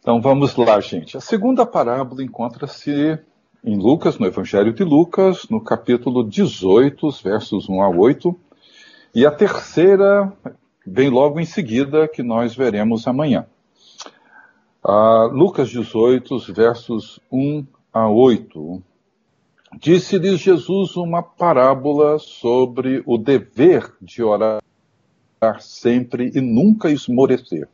Então vamos lá, gente. A segunda parábola encontra-se em Lucas, no Evangelho de Lucas, no capítulo 18, versos 1 a 8. E a terceira vem logo em seguida, que nós veremos amanhã. Uh, Lucas 18, versos 1 a 8. Disse-lhes Jesus uma parábola sobre o dever de orar sempre e nunca esmorecer.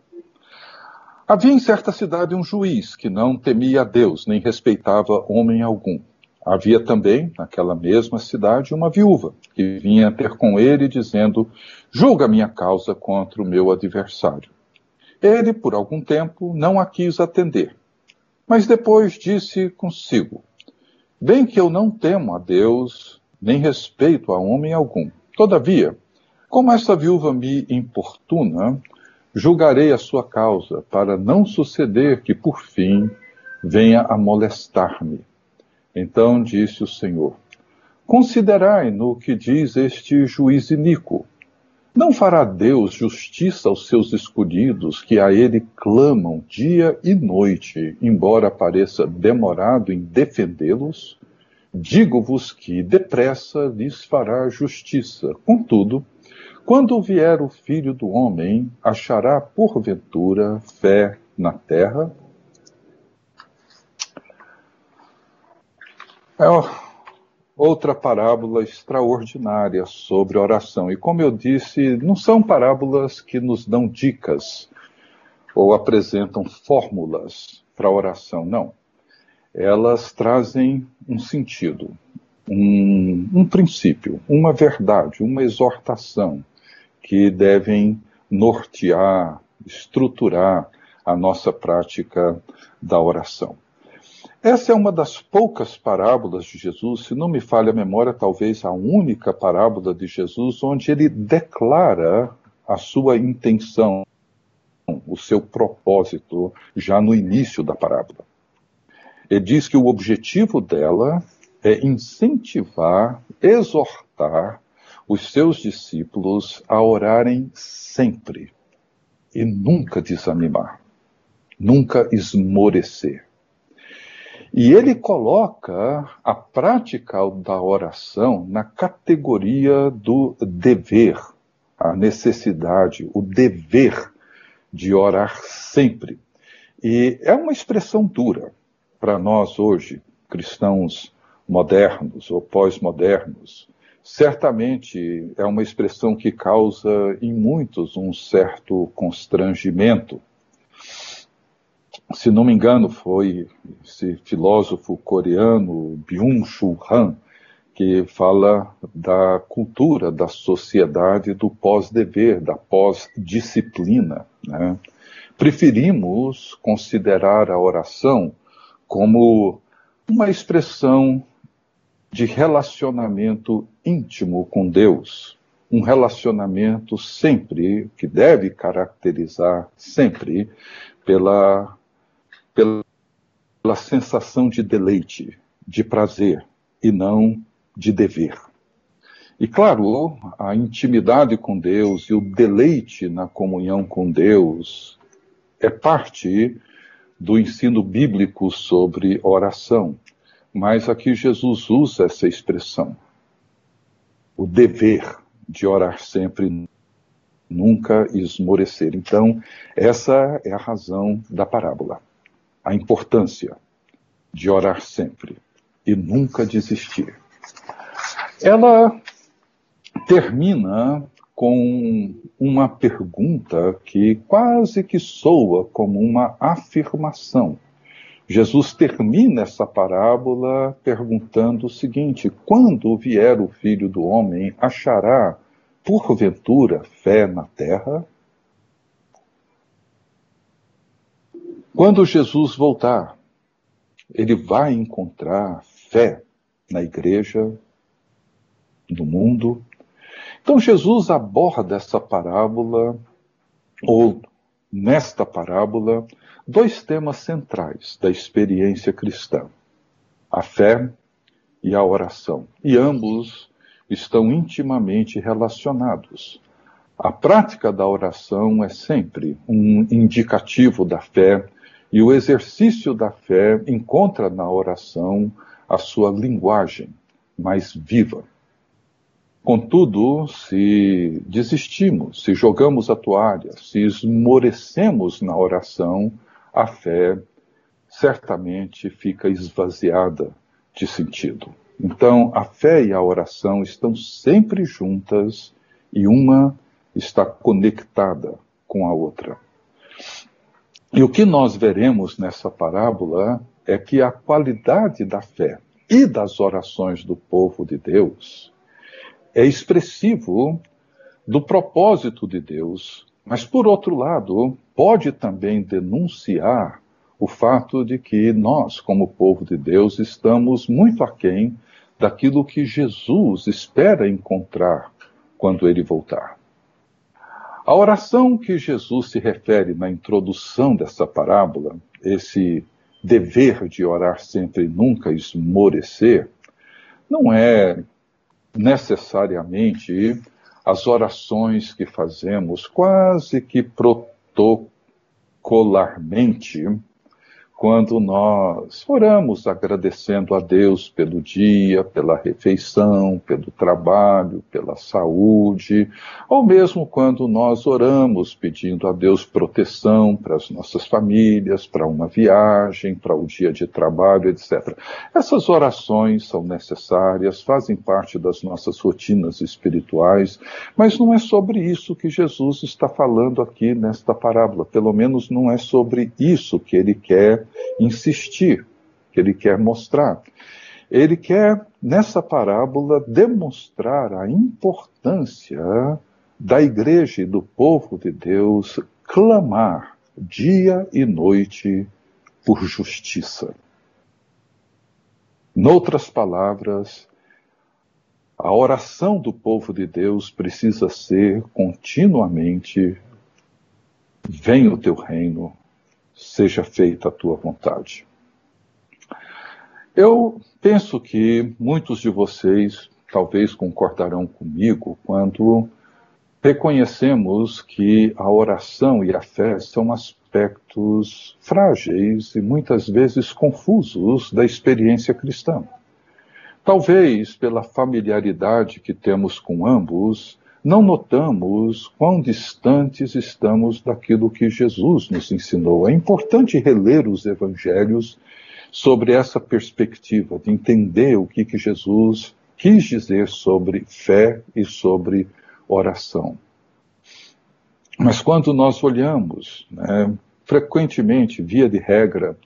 Havia em certa cidade um juiz que não temia a Deus, nem respeitava homem algum. Havia também, naquela mesma cidade, uma viúva que vinha ter com ele, dizendo: Julga minha causa contra o meu adversário. Ele, por algum tempo, não a quis atender. Mas depois disse consigo: Bem que eu não temo a Deus, nem respeito a homem algum. Todavia, como esta viúva me importuna, julgarei a sua causa, para não suceder que, por fim, venha a molestar-me. Então disse o Senhor: Considerai no que diz este juiz iníquo. Não fará Deus justiça aos seus escolhidos, que a ele clamam dia e noite, embora pareça demorado em defendê-los? Digo-vos que depressa lhes fará justiça. Contudo, quando vier o filho do homem, achará porventura fé na terra? É outra parábola extraordinária sobre oração. E como eu disse, não são parábolas que nos dão dicas ou apresentam fórmulas para oração, não. Elas trazem um sentido, um, um princípio, uma verdade, uma exortação que devem nortear, estruturar a nossa prática da oração. Essa é uma das poucas parábolas de Jesus, se não me falha a memória, talvez a única parábola de Jesus onde ele declara a sua intenção, o seu propósito, já no início da parábola. Ele diz que o objetivo dela é incentivar, exortar os seus discípulos a orarem sempre e nunca desanimar, nunca esmorecer. E ele coloca a prática da oração na categoria do dever, a necessidade, o dever de orar sempre. E é uma expressão dura para nós hoje, cristãos modernos ou pós-modernos, certamente é uma expressão que causa em muitos um certo constrangimento. Se não me engano, foi esse filósofo coreano Byung-Chul Han que fala da cultura da sociedade do pós-dever, da pós-disciplina. Né? Preferimos considerar a oração como uma expressão de relacionamento íntimo com Deus, um relacionamento sempre que deve caracterizar sempre pela pela, pela sensação de deleite, de prazer e não de dever. E claro, a intimidade com Deus e o deleite na comunhão com Deus é parte do ensino bíblico sobre oração. Mas aqui Jesus usa essa expressão, o dever de orar sempre, nunca esmorecer. Então, essa é a razão da parábola, a importância de orar sempre e nunca desistir. Ela termina com uma pergunta que quase que soa como uma afirmação. Jesus termina essa parábola perguntando o seguinte: quando vier o filho do homem, achará, porventura, fé na terra? Quando Jesus voltar, ele vai encontrar fé na igreja, no mundo. Então Jesus aborda essa parábola, ou nesta parábola, dois temas centrais da experiência cristã: a fé e a oração. E ambos estão intimamente relacionados. A prática da oração é sempre um indicativo da fé E o exercício da fé encontra na oração a sua linguagem mais viva. Contudo, se desistimos, se jogamos a toalha, se esmorecemos na oração, a fé certamente fica esvaziada de sentido. Então, a fé e a oração estão sempre juntas e uma está conectada com a outra. E o que nós veremos nessa parábola é que a qualidade da fé e das orações do povo de Deus é expressivo do propósito de Deus, mas, por outro lado, pode também denunciar o fato de que nós, como povo de Deus, estamos muito aquém daquilo que Jesus espera encontrar quando ele voltar. A oração que Jesus se refere na introdução dessa parábola, esse dever de orar sempre e nunca esmorecer, não é necessariamente as orações que fazemos quase que protocolarmente quando nós oramos agradecendo a Deus pelo dia, pela refeição, pelo trabalho, pela saúde, ou mesmo quando nós oramos pedindo a Deus proteção para as nossas famílias, para uma viagem, para o dia de trabalho, etc. Essas orações são necessárias, fazem parte das nossas rotinas espirituais, mas não é sobre isso que Jesus está falando aqui nesta parábola, pelo menos não é sobre isso que ele quer insistir, que ele quer mostrar. Ele quer, nessa parábola, demonstrar a importância da igreja e do povo de Deus clamar dia e noite por justiça. Noutras palavras, a oração do povo de Deus precisa ser continuamente: venha o teu reino, seja feita a tua vontade. Eu penso que muitos de vocês talvez concordarão comigo quando reconhecemos que a oração e a fé são aspectos frágeis e muitas vezes confusos da experiência cristã. Talvez pela familiaridade que temos com ambos, não notamos quão distantes estamos daquilo que Jesus nos ensinou. É importante reler os evangelhos sobre essa perspectiva, de entender o que, que Jesus quis dizer sobre fé e sobre oração. Mas quando nós olhamos, né, frequentemente, via de regra,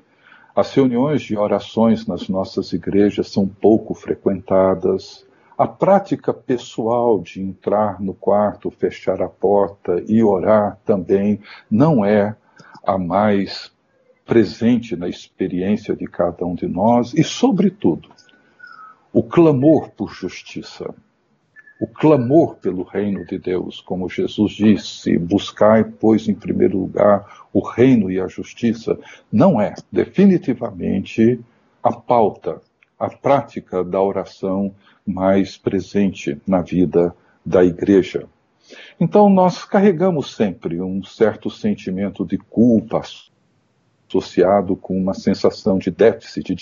as reuniões de orações nas nossas igrejas são pouco frequentadas, a prática pessoal de entrar no quarto, fechar a porta e orar também não é a mais presente na experiência de cada um de nós e, sobretudo, o clamor por justiça, o clamor pelo reino de Deus, como Jesus disse, buscai, pois, em primeiro lugar o reino e a justiça, não é definitivamente a pauta, a prática da oração mais presente na vida da igreja. Então, nós carregamos sempre um certo sentimento de culpa associado com uma sensação de déficit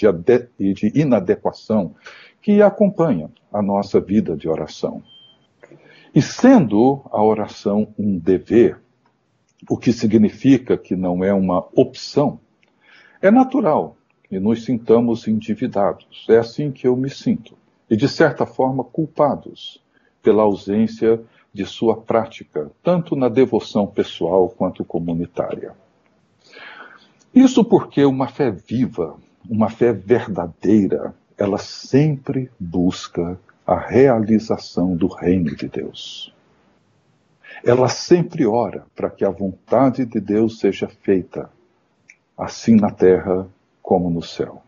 e de inadequação que acompanha a nossa vida de oração. E sendo a oração um dever, o que significa que não é uma opção, é natural que nos sintamos endividados. É assim que eu me sinto e, de certa forma, culpados pela ausência de sua prática, tanto na devoção pessoal quanto comunitária. Isso porque uma fé viva, uma fé verdadeira, ela sempre busca a realização do reino de Deus. Ela sempre ora para que a vontade de Deus seja feita, assim na terra como no céu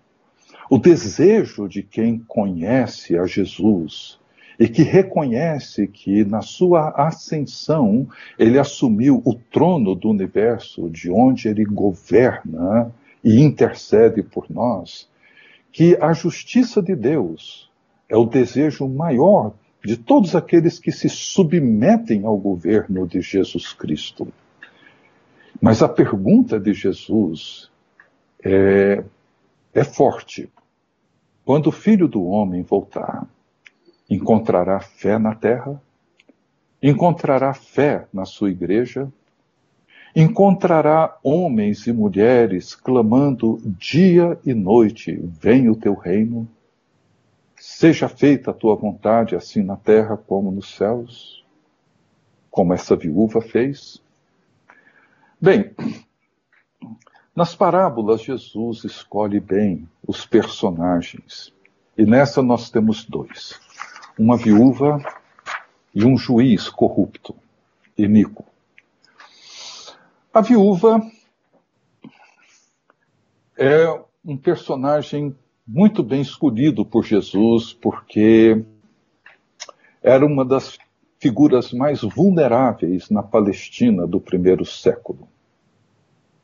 o desejo de quem conhece a Jesus e que reconhece que na sua ascensão ele assumiu o trono do universo, de onde ele governa e intercede por nós, que a justiça de Deus é o desejo maior de todos aqueles que se submetem ao governo de Jesus Cristo. Mas a pergunta de Jesus é, é forte. Quando o filho do homem voltar, encontrará fé na terra? Encontrará fé na sua igreja? Encontrará homens e mulheres clamando dia e noite: Venha o teu reino? Seja feita a tua vontade, assim na terra como nos céus, como essa viúva fez. Bem, nas parábolas, Jesus escolhe bem os personagens. E nessa nós temos dois: uma viúva e um juiz corrupto, iníquo. A viúva é um personagem muito bem escolhido por Jesus, porque era uma das figuras mais vulneráveis na Palestina do primeiro século.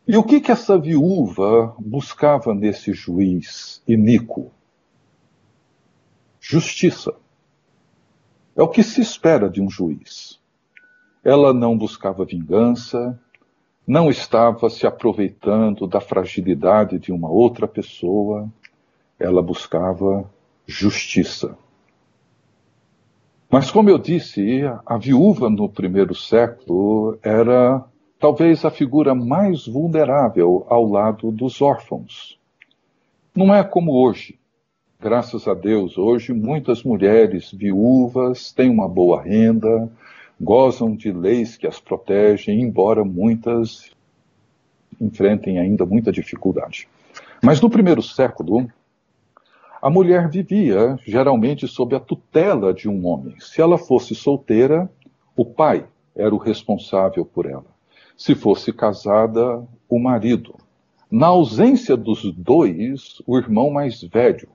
E o que que essa viúva buscava nesse juiz iníquo? Justiça. É o que se espera de um juiz. Ela não buscava vingança, não estava se aproveitando da fragilidade de uma outra pessoa, ela buscava justiça. Mas, como eu disse, a viúva no primeiro século era talvez a figura mais vulnerável ao lado dos órfãos. Não é como hoje. Graças a Deus, hoje muitas mulheres viúvas têm uma boa renda, gozam de leis que as protegem, embora muitas enfrentem ainda muita dificuldade. Mas no primeiro século, a mulher vivia geralmente sob a tutela de um homem. Se ela fosse solteira, o pai era o responsável por ela. Se fosse casada, o marido. Na ausência dos dois, o irmão mais velho.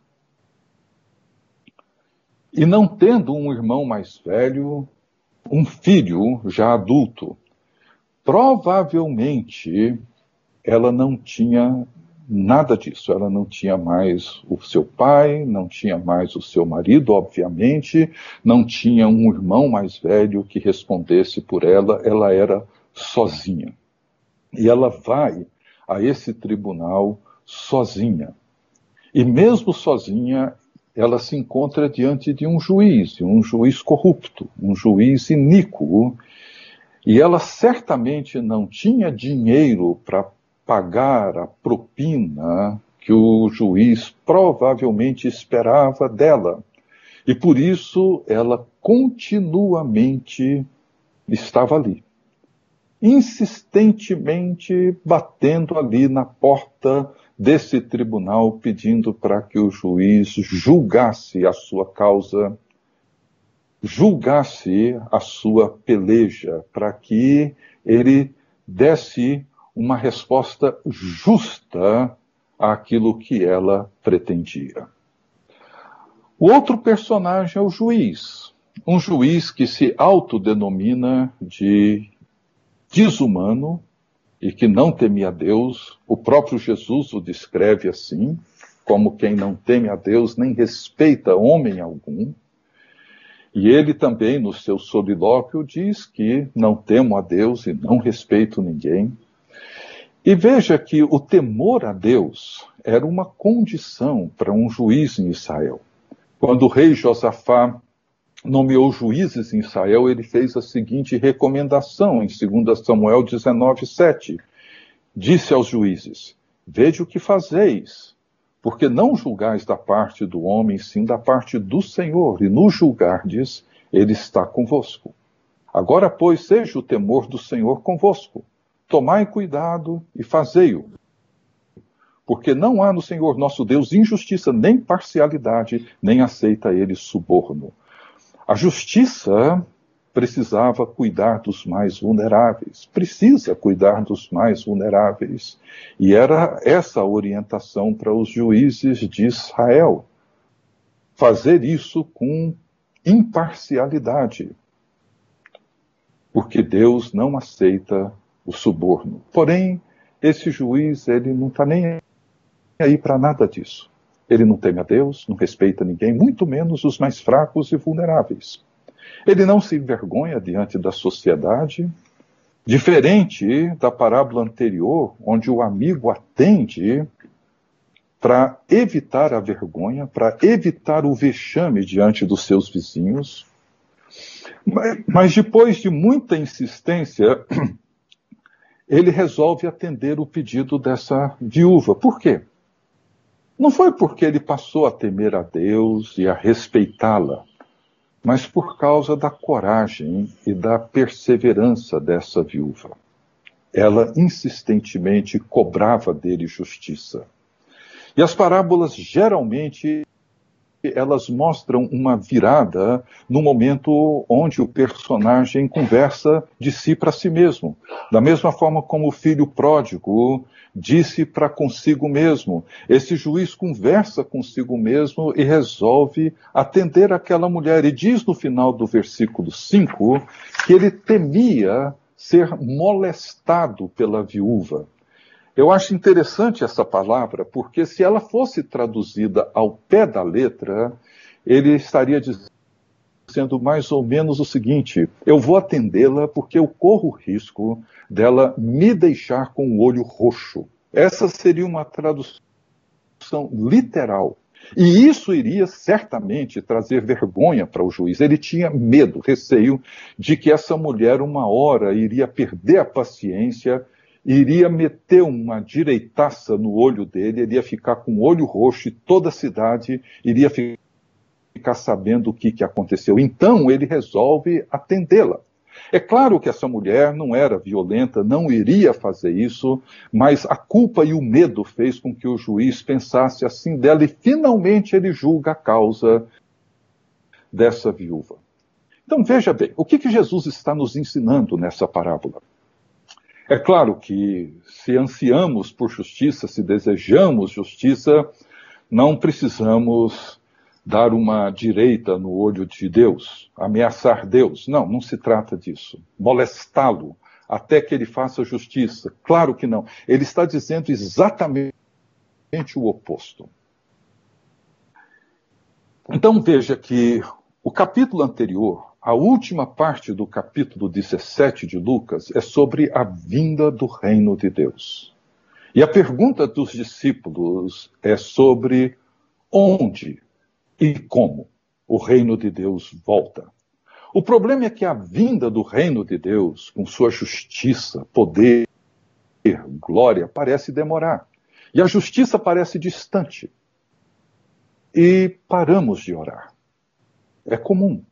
E não tendo um irmão mais velho, um filho já adulto. Provavelmente ela não tinha nada disso. Ela não tinha mais o seu pai, não tinha mais o seu marido, obviamente, não tinha um irmão mais velho que respondesse por ela, ela era sozinha. E ela vai a esse tribunal sozinha. E mesmo sozinha, ela se encontra diante de um juiz, um juiz corrupto, um juiz iníquo, e ela certamente não tinha dinheiro para pagar a propina que o juiz provavelmente esperava dela. E por isso ela continuamente estava ali, insistentemente batendo ali na porta desse tribunal, pedindo para que o juiz julgasse a sua causa, julgasse a sua peleja, para que ele desse uma resposta justa àquilo que ela pretendia. O outro personagem é o juiz, um juiz que se autodenomina de desumano e que não temia Deus. O próprio Jesus o descreve assim, como quem não teme a Deus nem respeita homem algum. E ele também, no seu solilóquio, diz que não temo a Deus e não respeito ninguém. E veja que o temor a Deus era uma condição para um juiz em Israel. Quando o rei Josafá nomeou juízes em Israel, ele fez a seguinte recomendação em 2 Samuel 19, 7. Disse aos juízes: Veja o que fazeis, porque não julgais da parte do homem, sim da parte do Senhor, e no julgardes, ele está convosco. Agora, pois, seja o temor do Senhor convosco Tomai cuidado e fazei-o. Porque não há no Senhor nosso Deus injustiça, nem parcialidade, nem aceita ele suborno. A justiça precisava cuidar dos mais vulneráveis, precisa cuidar dos mais vulneráveis. E era essa a orientação para os juízes de Israel. Fazer isso com imparcialidade. Porque Deus não aceita o suborno. Porém, esse juiz, ele não está nem aí para nada disso. Ele não teme a Deus, não respeita ninguém, muito menos os mais fracos e vulneráveis. Ele não se envergonha diante da sociedade, diferente da parábola anterior, onde o amigo atende para evitar a vergonha, para evitar o vexame diante dos seus vizinhos. Mas depois de muita insistência, ele resolve atender o pedido dessa viúva. Por quê? Não foi porque ele passou a temer a Deus e a respeitá-la, mas por causa da coragem e da perseverança dessa viúva. Ela insistentemente cobrava dele justiça. E as parábolas geralmente elas mostram uma virada no momento onde o personagem conversa de si para si mesmo. Da mesma forma como o filho pródigo disse para consigo mesmo. Esse juiz conversa consigo mesmo e resolve atender aquela mulher. E diz no final do versículo 5 que ele temia ser molestado pela viúva. Eu acho interessante essa palavra, porque se ela fosse traduzida ao pé da letra, ele estaria dizendo mais ou menos o seguinte: eu vou atendê-la porque eu corro o risco dela me deixar com o olho roxo. Essa seria uma tradução literal. E isso iria certamente trazer vergonha para o juiz. Ele tinha medo, receio de que essa mulher, uma hora, iria perder a paciência iria meter uma direitaça no olho dele, ele ia ficar com o olho roxo e toda a cidade iria ficar sabendo o que, que aconteceu. Então ele resolve atendê-la. É claro que essa mulher não era violenta, não iria fazer isso, mas a culpa e o medo fez com que o juiz pensasse assim dela e finalmente ele julga a causa dessa viúva. Então veja bem, o que, que Jesus está nos ensinando nessa parábola? É claro que se ansiamos por justiça, se desejamos justiça, não precisamos dar uma direita no olho de Deus, ameaçar Deus. Não, não se trata disso. Molestá-lo até que ele faça justiça. Claro que não. Ele está dizendo exatamente o oposto. Então veja que o capítulo anterior a última parte do capítulo 17 de Lucas é sobre a vinda do reino de Deus. E a pergunta dos discípulos é sobre onde e como o reino de Deus volta. O problema é que a vinda do reino de Deus, com sua justiça, poder, glória, parece demorar. E a justiça parece distante. E paramos de orar. É comum.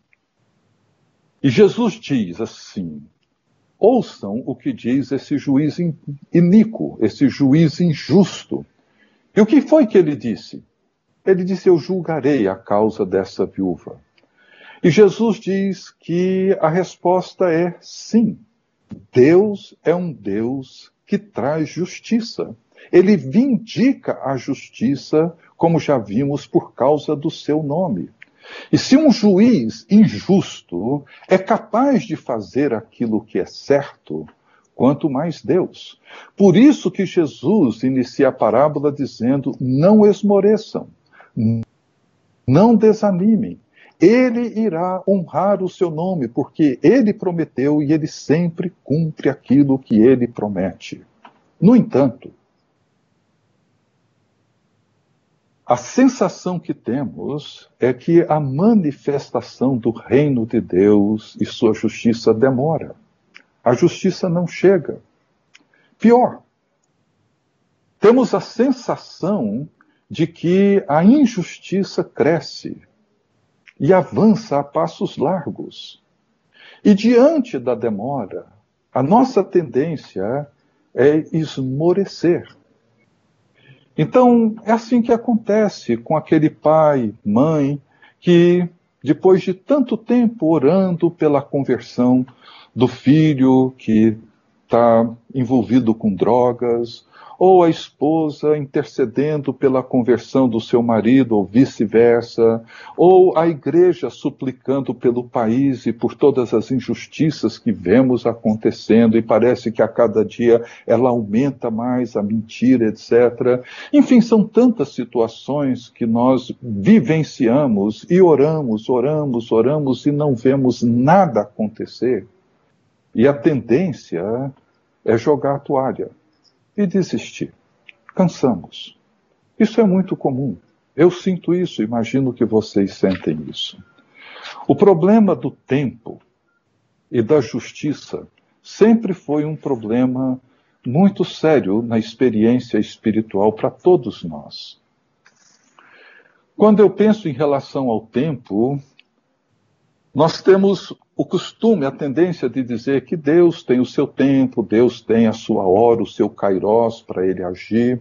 E Jesus diz assim: ouçam o que diz esse juiz iníquo, esse juiz injusto. E o que foi que ele disse? Ele disse: Eu julgarei a causa dessa viúva. E Jesus diz que a resposta é sim. Deus é um Deus que traz justiça. Ele vindica a justiça, como já vimos, por causa do seu nome. E se um juiz injusto é capaz de fazer aquilo que é certo, quanto mais Deus. Por isso que Jesus inicia a parábola dizendo: não esmoreçam, não desanimem. Ele irá honrar o seu nome, porque ele prometeu e ele sempre cumpre aquilo que ele promete. No entanto, A sensação que temos é que a manifestação do reino de Deus e sua justiça demora. A justiça não chega. Pior, temos a sensação de que a injustiça cresce e avança a passos largos. E diante da demora, a nossa tendência é esmorecer. Então, é assim que acontece com aquele pai, mãe, que depois de tanto tempo orando pela conversão do filho que está envolvido com drogas, ou a esposa intercedendo pela conversão do seu marido, ou vice-versa, ou a igreja suplicando pelo país e por todas as injustiças que vemos acontecendo, e parece que a cada dia ela aumenta mais a mentira, etc. Enfim, são tantas situações que nós vivenciamos e oramos, oramos, oramos e não vemos nada acontecer. E a tendência é jogar a toalha e desistir. Cansamos. Isso é muito comum. Eu sinto isso, imagino que vocês sentem isso. O problema do tempo e da justiça sempre foi um problema muito sério na experiência espiritual para todos nós. Quando eu penso em relação ao tempo, nós temos o costume, a tendência de dizer que Deus tem o seu tempo, Deus tem a sua hora, o seu kairós para ele agir.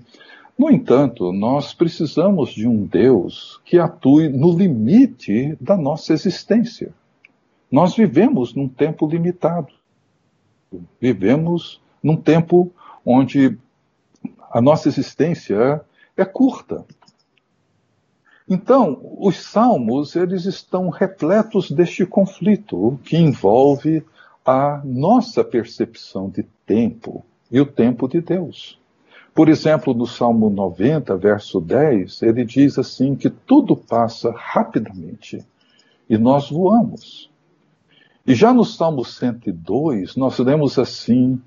No entanto, nós precisamos de um Deus que atue no limite da nossa existência. Nós vivemos num tempo limitado. Vivemos num tempo onde a nossa existência é curta. Então, os salmos, eles estão repletos deste conflito que envolve a nossa percepção de tempo e o tempo de Deus. Por exemplo, no Salmo 90, verso 10, ele diz assim que tudo passa rapidamente e nós voamos. E já no Salmo 102, nós lemos assim: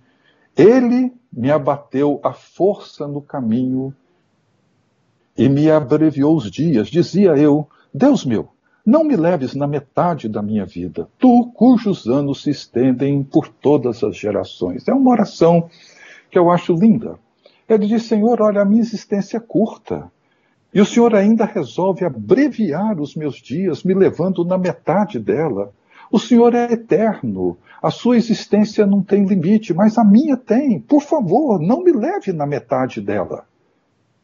Ele me abateu a força no caminho e me abreviou os dias. Dizia eu: Deus meu, não me leves na metade da minha vida, tu cujos anos se estendem por todas as gerações. É uma oração que eu acho linda. Ele diz: Senhor, olha, a minha existência é curta. E o Senhor ainda resolve abreviar os meus dias, me levando na metade dela. O Senhor é eterno, a sua existência não tem limite, mas a minha tem. Por favor, não me leve na metade dela.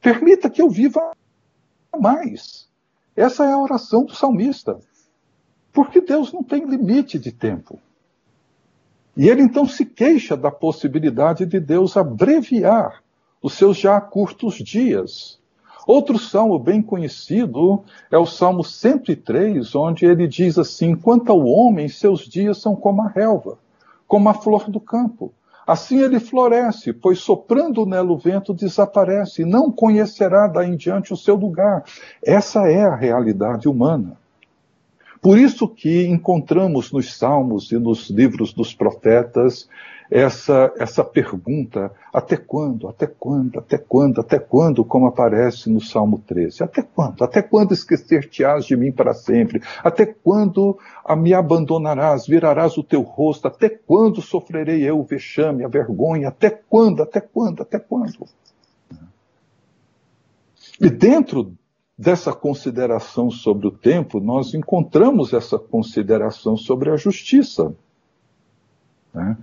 Permita que eu viva mais. Essa é a oração do salmista. Porque Deus não tem limite de tempo. E ele então se queixa da possibilidade de Deus abreviar os seus já curtos dias. Outro salmo bem conhecido é o Salmo 103, onde ele diz assim: Quanto ao homem, seus dias são como a relva, como a flor do campo. Assim ele floresce, pois soprando nela o vento desaparece, e não conhecerá daí em diante o seu lugar. Essa é a realidade humana. Por isso que encontramos nos salmos e nos livros dos profetas essa, essa pergunta: até quando, até quando, até quando, até quando, como aparece no Salmo 13? Até quando? Até quando esquecer-te-ás de mim para sempre? Até quando me abandonarás, virarás o teu rosto? Até quando sofrerei eu o vexame, a vergonha? Até quando, até quando, até quando? E dentro dessa consideração sobre o tempo, nós encontramos essa consideração sobre a justiça. Né?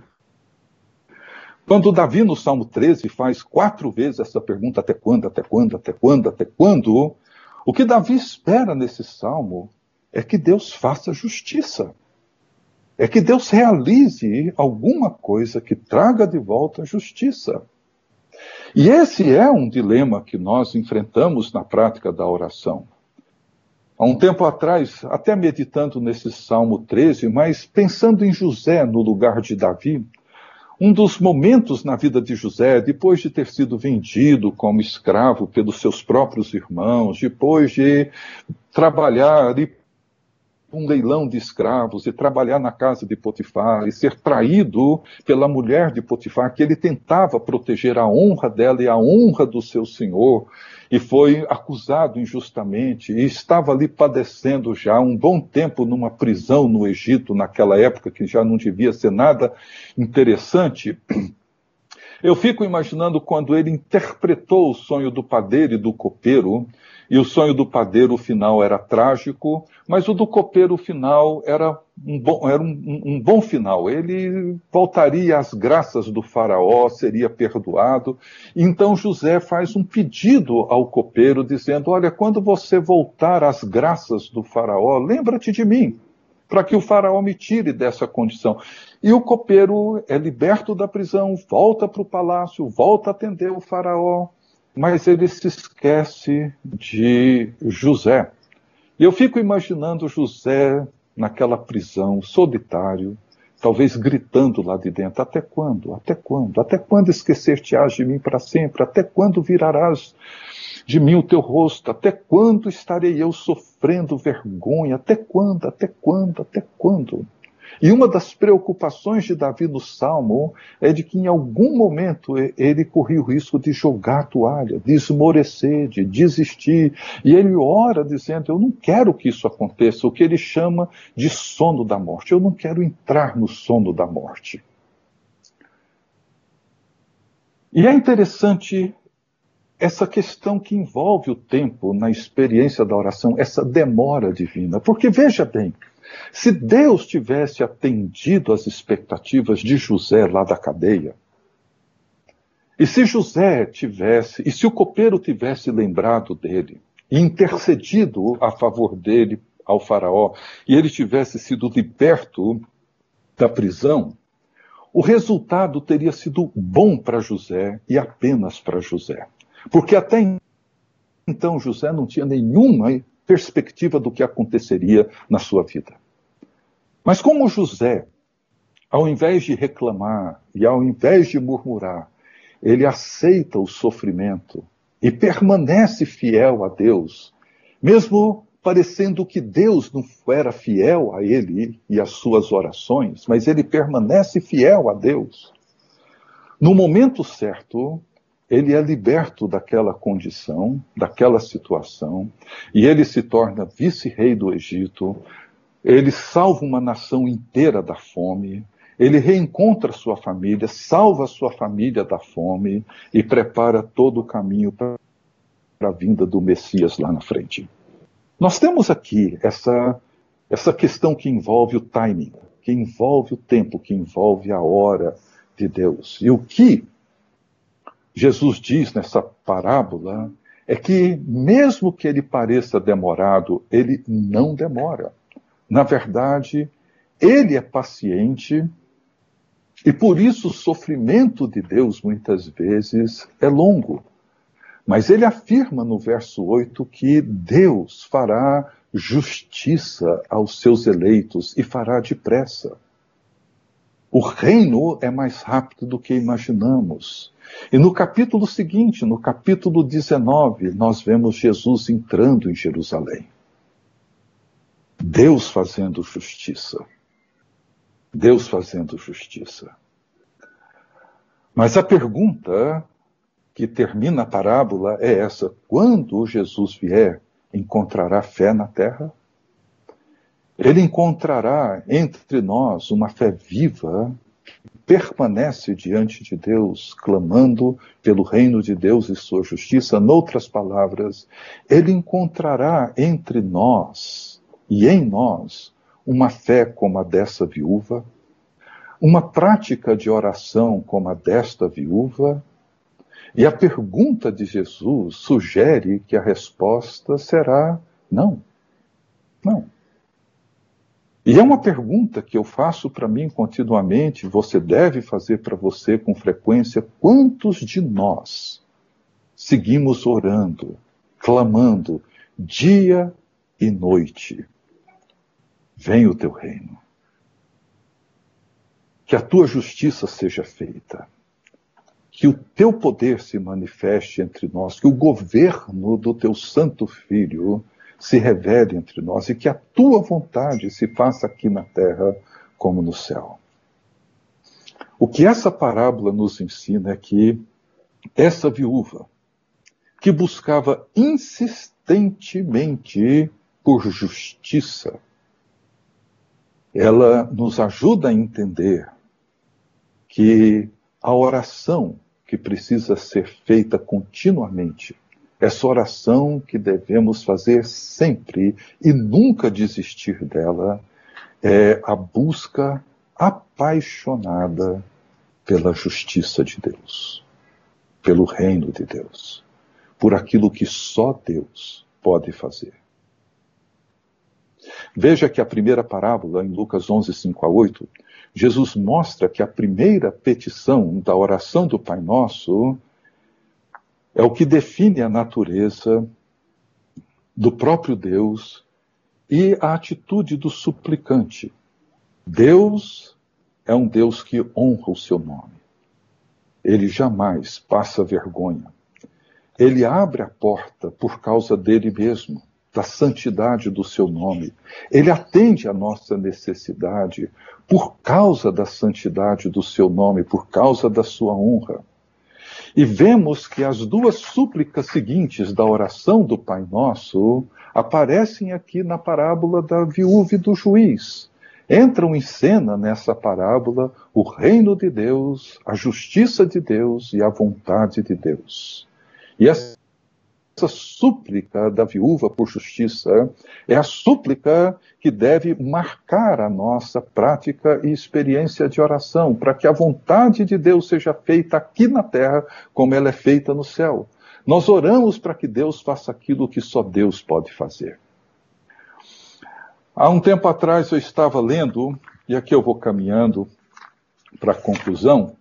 Quando Davi, no Salmo 13, faz quatro vezes essa pergunta: até quando, até quando, até quando, até quando? O que Davi espera nesse salmo é que Deus faça justiça. É que Deus realize alguma coisa que traga de volta a justiça. E esse é um dilema que nós enfrentamos na prática da oração. Há um tempo atrás, até meditando nesse Salmo 13, mas pensando em José no lugar de Davi, um dos momentos na vida de José, depois de ter sido vendido como escravo pelos seus próprios irmãos, depois de trabalhar ali um leilão de escravos e trabalhar na casa de Potifar e ser traído pela mulher de Potifar, que ele tentava proteger a honra dela e a honra do seu senhor, e foi acusado injustamente e estava ali padecendo já um bom tempo numa prisão no Egito, naquela época que já não devia ser nada interessante. Eu fico imaginando quando ele interpretou o sonho do padeiro e do copeiro, e o sonho do padeiro final era trágico, mas o do copeiro final era um bom, era um, um bom final. Ele voltaria às graças do faraó, seria perdoado. Então José faz um pedido ao copeiro, dizendo: Olha, quando você voltar às graças do faraó, lembra-te de mim, para que o faraó me tire dessa condição. E o copeiro é liberto da prisão, volta para o palácio, volta a atender o faraó mas ele se esquece de José. E eu fico imaginando José naquela prisão, solitário, talvez gritando lá de dentro: Até quando? Até quando? Até quando esquecer-te-ás de mim para sempre? Até quando virarás de mim o teu rosto? Até quando estarei eu sofrendo vergonha? Até quando? Até quando? Até quando? E uma das preocupações de Davi no Salmo é de que em algum momento ele corria o risco de jogar a toalha, de esmorecer, de desistir. E ele ora dizendo: Eu não quero que isso aconteça, o que ele chama de sono da morte. Eu não quero entrar no sono da morte. E é interessante essa questão que envolve o tempo na experiência da oração, essa demora divina. Porque veja bem, se Deus tivesse atendido às expectativas de José lá da cadeia, e se José tivesse, e se o copeiro tivesse lembrado dele, e intercedido a favor dele ao Faraó, e ele tivesse sido liberto da prisão, o resultado teria sido bom para José e apenas para José. Porque até então José não tinha nenhuma perspectiva do que aconteceria na sua vida. Mas como José, ao invés de reclamar e ao invés de murmurar, ele aceita o sofrimento e permanece fiel a Deus, mesmo parecendo que Deus não era fiel a ele e às suas orações, mas ele permanece fiel a Deus. No momento certo, ele é liberto daquela condição, daquela situação, e ele se torna vice-rei do Egito, ele salva uma nação inteira da fome, ele reencontra sua família, salva sua família da fome e prepara todo o caminho para a vinda do Messias lá na frente. Nós temos aqui essa, essa questão que envolve o timing, que envolve o tempo, que envolve a hora de Deus. E o que Jesus diz nessa parábola é que, mesmo que ele pareça demorado, ele não demora. Na verdade, ele é paciente e por isso o sofrimento de Deus muitas vezes é longo. Mas ele afirma no verso 8 que Deus fará justiça aos seus eleitos e fará depressa. O reino é mais rápido do que imaginamos. E no capítulo seguinte, no capítulo 19, nós vemos Jesus entrando em Jerusalém. Deus fazendo justiça. Deus fazendo justiça. Mas a pergunta que termina a parábola é essa: quando Jesus vier, encontrará fé na terra? Ele encontrará entre nós uma fé viva permanece diante de Deus, clamando pelo reino de Deus e sua justiça, noutras palavras, ele encontrará entre nós e em nós uma fé como a dessa viúva, uma prática de oração como a desta viúva, e a pergunta de Jesus sugere que a resposta será não. Não. E é uma pergunta que eu faço para mim continuamente, você deve fazer para você com frequência: quantos de nós seguimos orando, clamando, dia e noite? Vem o teu reino. Que a tua justiça seja feita. Que o teu poder se manifeste entre nós. Que o governo do teu Santo Filho se revele entre nós e que a tua vontade se faça aqui na terra como no céu. O que essa parábola nos ensina é que essa viúva, que buscava insistentemente por justiça, ela nos ajuda a entender que a oração que precisa ser feita continuamente essa oração que devemos fazer sempre e nunca desistir dela é a busca apaixonada pela justiça de Deus, pelo reino de Deus, por aquilo que só Deus pode fazer. Veja que a primeira parábola, em Lucas 11, 5 a 8, Jesus mostra que a primeira petição da oração do Pai Nosso é o que define a natureza do próprio Deus e a atitude do suplicante. Deus é um Deus que honra o seu nome. Ele jamais passa vergonha. Ele abre a porta por causa dele mesmo. da santidade do seu nome. Ele atende à nossa necessidade por causa da santidade do seu nome, por causa da sua honra. E vemos que as duas súplicas seguintes da oração do Pai Nosso aparecem aqui na parábola da viúva e do juiz. Entram em cena nessa parábola o reino de Deus, a justiça de Deus e a vontade de Deus. E essa essa súplica da viúva por justiça é a súplica que deve marcar a nossa prática e experiência de oração, para que a vontade de Deus seja feita aqui na terra como ela é feita no céu. Nós oramos para que Deus faça aquilo que só Deus pode fazer. Há um tempo atrás eu estava lendo, e aqui eu vou caminhando para a conclusão,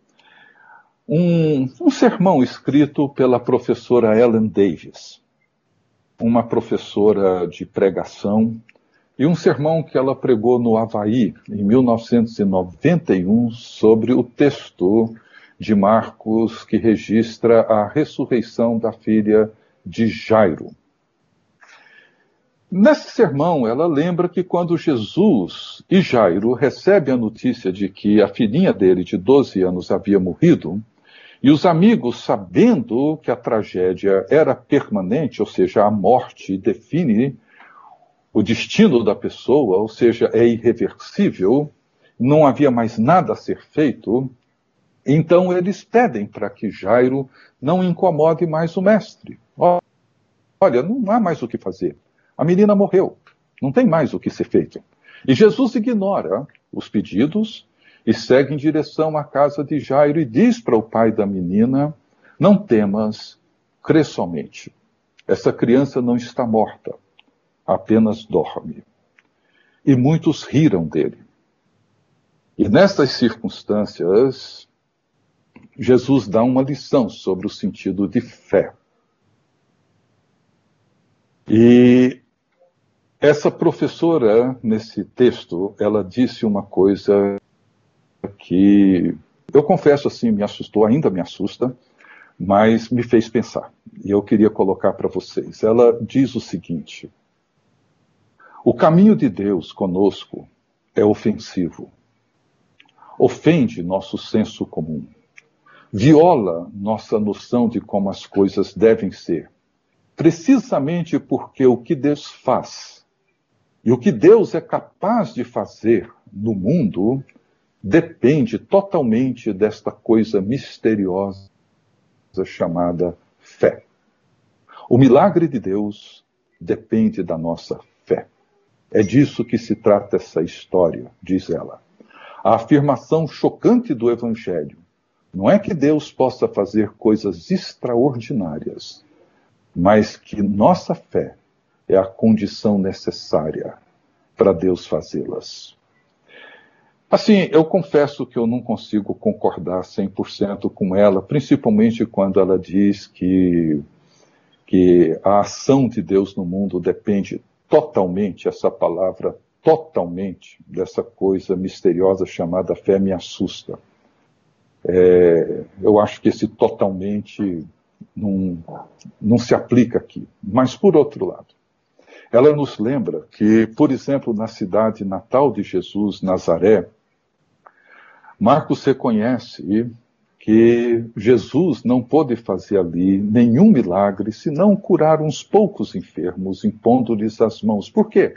um, um sermão escrito pela professora Ellen Davis, uma professora de pregação, e um sermão que ela pregou no Havaí, em 1991, sobre o texto de Marcos que registra a ressurreição da filha de Jairo. Nesse sermão, ela lembra que quando Jesus e Jairo recebem a notícia de que a filhinha dele, de 12 anos, havia morrido, e os amigos, sabendo que a tragédia era permanente, ou seja, a morte define o destino da pessoa, ou seja, é irreversível, não havia mais nada a ser feito, então eles pedem para que Jairo não incomode mais o mestre. Olha, não há mais o que fazer. A menina morreu, não tem mais o que ser feito. E Jesus ignora os pedidos e segue em direção à casa de Jairo e diz para o pai da menina: Não temas, crê somente. Essa criança não está morta, apenas dorme. E muitos riram dele. E nestas circunstâncias, Jesus dá uma lição sobre o sentido de fé. E essa professora, nesse texto, ela disse uma coisa que eu confesso assim, me assustou, ainda me assusta, mas me fez pensar. E eu queria colocar para vocês. Ela diz o seguinte: O caminho de Deus conosco é ofensivo. Ofende nosso senso comum. Viola nossa noção de como as coisas devem ser. Precisamente porque o que Deus faz e o que Deus é capaz de fazer no mundo depende totalmente desta coisa misteriosa chamada fé. O milagre de Deus depende da nossa fé. É disso que se trata essa história, diz ela. A afirmação chocante do Evangelho não é que Deus possa fazer coisas extraordinárias, mas que nossa fé é a condição necessária para Deus fazê-las. Assim, eu confesso que eu não consigo concordar 100% com ela, principalmente quando ela diz que, que a ação de Deus no mundo depende totalmente, essa palavra totalmente, dessa coisa misteriosa chamada fé me assusta. É, eu acho que esse totalmente não, não se aplica aqui. Mas, por outro lado, ela nos lembra que, por exemplo, na cidade natal de Jesus, Nazaré, Marcos reconhece que Jesus não pôde fazer ali nenhum milagre senão curar uns poucos enfermos, impondo-lhes as mãos. Por quê?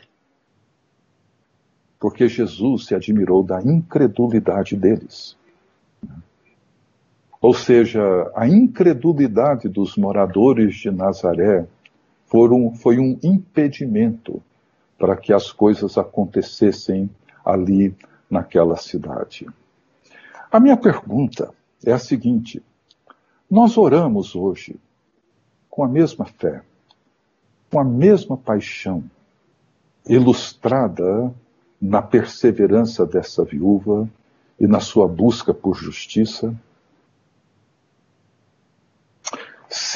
Porque Jesus se admirou da incredulidade deles. Ou seja, a incredulidade dos moradores de Nazaré foram, foi um impedimento para que as coisas acontecessem ali naquela cidade. A minha pergunta é a seguinte: nós oramos hoje com a mesma fé, com a mesma paixão, ilustrada na perseverança dessa viúva e na sua busca por justiça?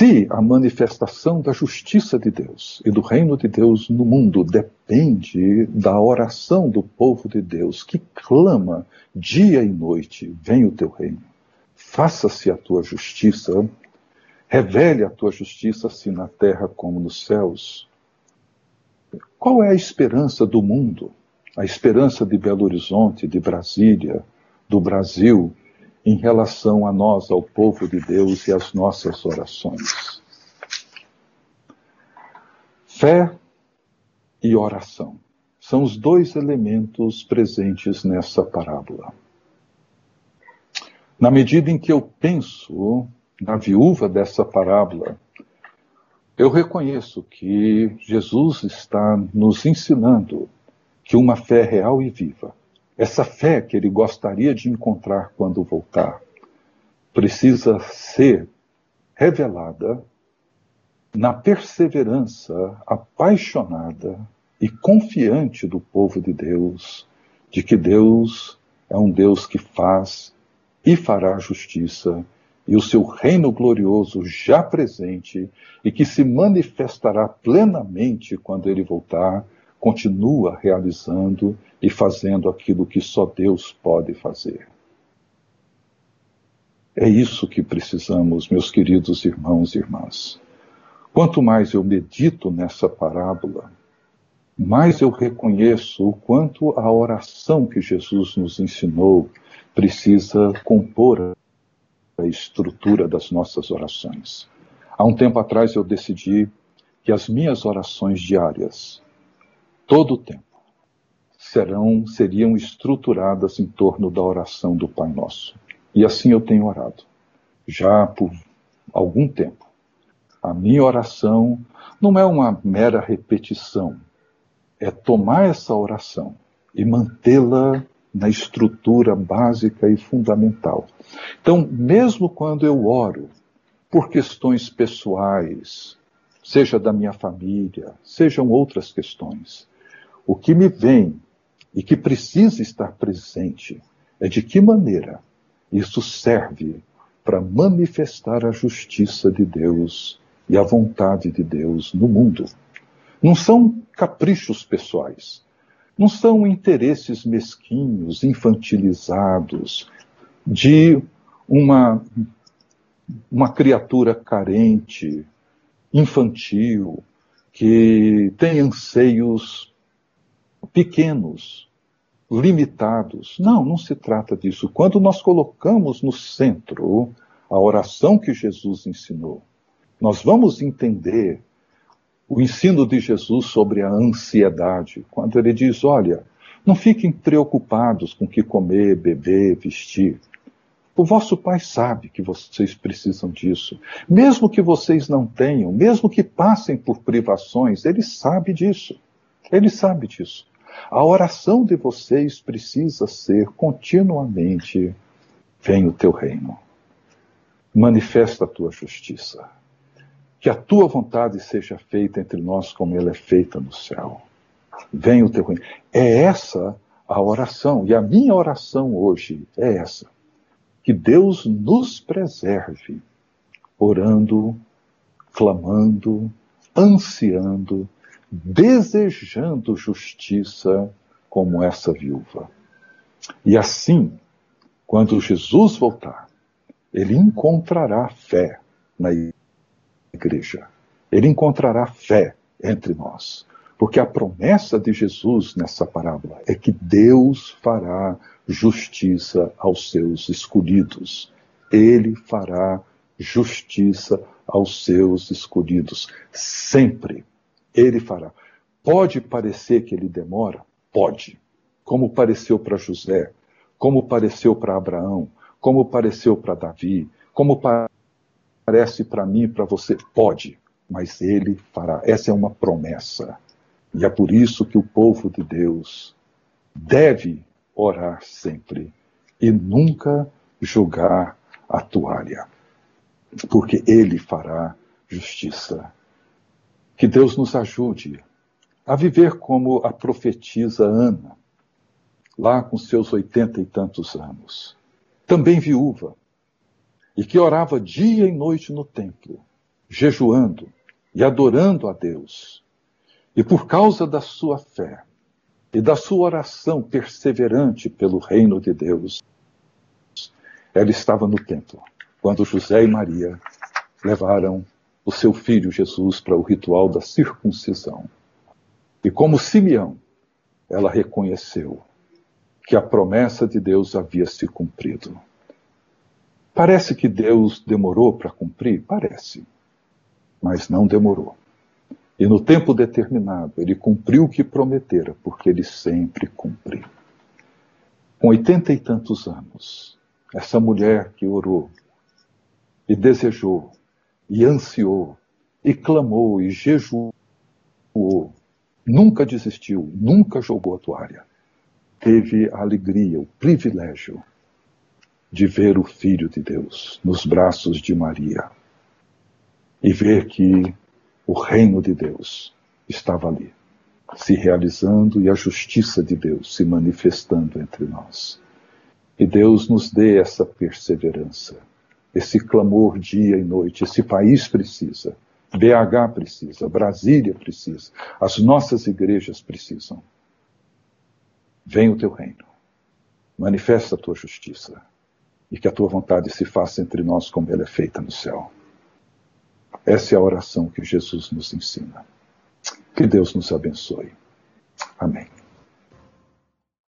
Se a manifestação da justiça de Deus e do reino de Deus no mundo depende da oração do povo de Deus que clama dia e noite: vem o teu reino, faça-se a tua justiça, revele a tua justiça assim na terra como nos céus. Qual é a esperança do mundo? A esperança de Belo Horizonte, de Brasília, do Brasil, em relação a nós, ao povo de Deus e às nossas orações. Fé e oração são os dois elementos presentes nessa parábola. Na medida em que eu penso na viúva dessa parábola, eu reconheço que Jesus está nos ensinando que uma fé real e viva, essa fé que ele gostaria de encontrar quando voltar, precisa ser revelada na perseverança apaixonada e confiante do povo de Deus, de que Deus é um Deus que faz e fará justiça, e o seu reino glorioso já presente e que se manifestará plenamente quando ele voltar, continua realizando e fazendo aquilo que só Deus pode fazer. É isso que precisamos, meus queridos irmãos e irmãs. Quanto mais eu medito nessa parábola, mais eu reconheço o quanto a oração que Jesus nos ensinou precisa compor a estrutura das nossas orações. Há um tempo atrás eu decidi que as minhas orações diárias, todo o tempo, serão seriam estruturadas em torno da oração do Pai Nosso. E assim eu tenho orado, já por algum tempo. A minha oração não é uma mera repetição, é tomar essa oração e mantê-la na estrutura básica e fundamental. Então, mesmo quando eu oro por questões pessoais, seja da minha família, sejam outras questões, o que me vem e que precisa estar presente é de que maneira isso serve para manifestar a justiça de Deus e a vontade de Deus no mundo. Não são caprichos pessoais, não são interesses mesquinhos, infantilizados, de uma, uma criatura carente, infantil, que tem anseios pequenos, limitados. Não, não se trata disso. Quando nós colocamos no centro a oração que Jesus ensinou, nós vamos entender o ensino de Jesus sobre a ansiedade, quando ele diz: olha, não fiquem preocupados com o que comer, beber, vestir. O vosso Pai sabe que vocês precisam disso. Mesmo que vocês não tenham, mesmo que passem por privações, Ele sabe disso. Ele sabe disso. A oração de vocês precisa ser continuamente: Vem o teu reino, manifesta a tua justiça que a tua vontade seja feita entre nós como ela é feita no céu. Venha o teu reino. É essa a oração. E a minha oração hoje é essa. Que Deus nos preserve, orando, clamando, ansiando, desejando justiça como essa viúva. E assim, quando Jesus voltar, ele encontrará fé na igreja. Ele encontrará fé entre nós. Porque a promessa de Jesus nessa parábola é que Deus fará justiça aos seus escolhidos. Ele fará justiça aos seus escolhidos. Sempre. Ele fará. Pode parecer que ele demora? Pode. Como pareceu para José, como pareceu para Abraão, como pareceu para Davi, como parece para mim para você? Pode, mas ele fará. Essa é uma promessa. E é por isso que o povo de Deus deve orar sempre e nunca jogar a toalha, porque ele fará justiça. Que Deus nos ajude a viver como a profetisa Ana, lá com seus oitenta e tantos anos, também viúva, e que orava dia e noite no templo, jejuando e adorando a Deus. E por causa da sua fé e da sua oração perseverante pelo reino de Deus, ela estava no templo quando José e Maria levaram o seu filho Jesus para o ritual da circuncisão. E como Simeão, ela reconheceu que a promessa de Deus havia se cumprido. Parece que Deus demorou para cumprir? Parece. Mas não demorou. E no tempo determinado, ele cumpriu o que prometera, porque ele sempre cumpre. Com oitenta e tantos anos, essa mulher que orou e desejou e ansiou e clamou e jejuou, nunca desistiu, nunca jogou a toalha. Teve a alegria, o privilégio de ver o Filho de Deus nos braços de Maria e ver que o reino de Deus estava ali, se realizando e a justiça de Deus se manifestando entre nós. E Deus nos dê essa perseverança, esse clamor dia e noite. Esse país precisa, BH precisa, Brasília precisa, as nossas igrejas precisam. Vem o teu reino, manifesta a tua justiça e que a tua vontade se faça entre nós como ela é feita no céu. Essa é a oração que Jesus nos ensina. Que Deus nos abençoe. Amém.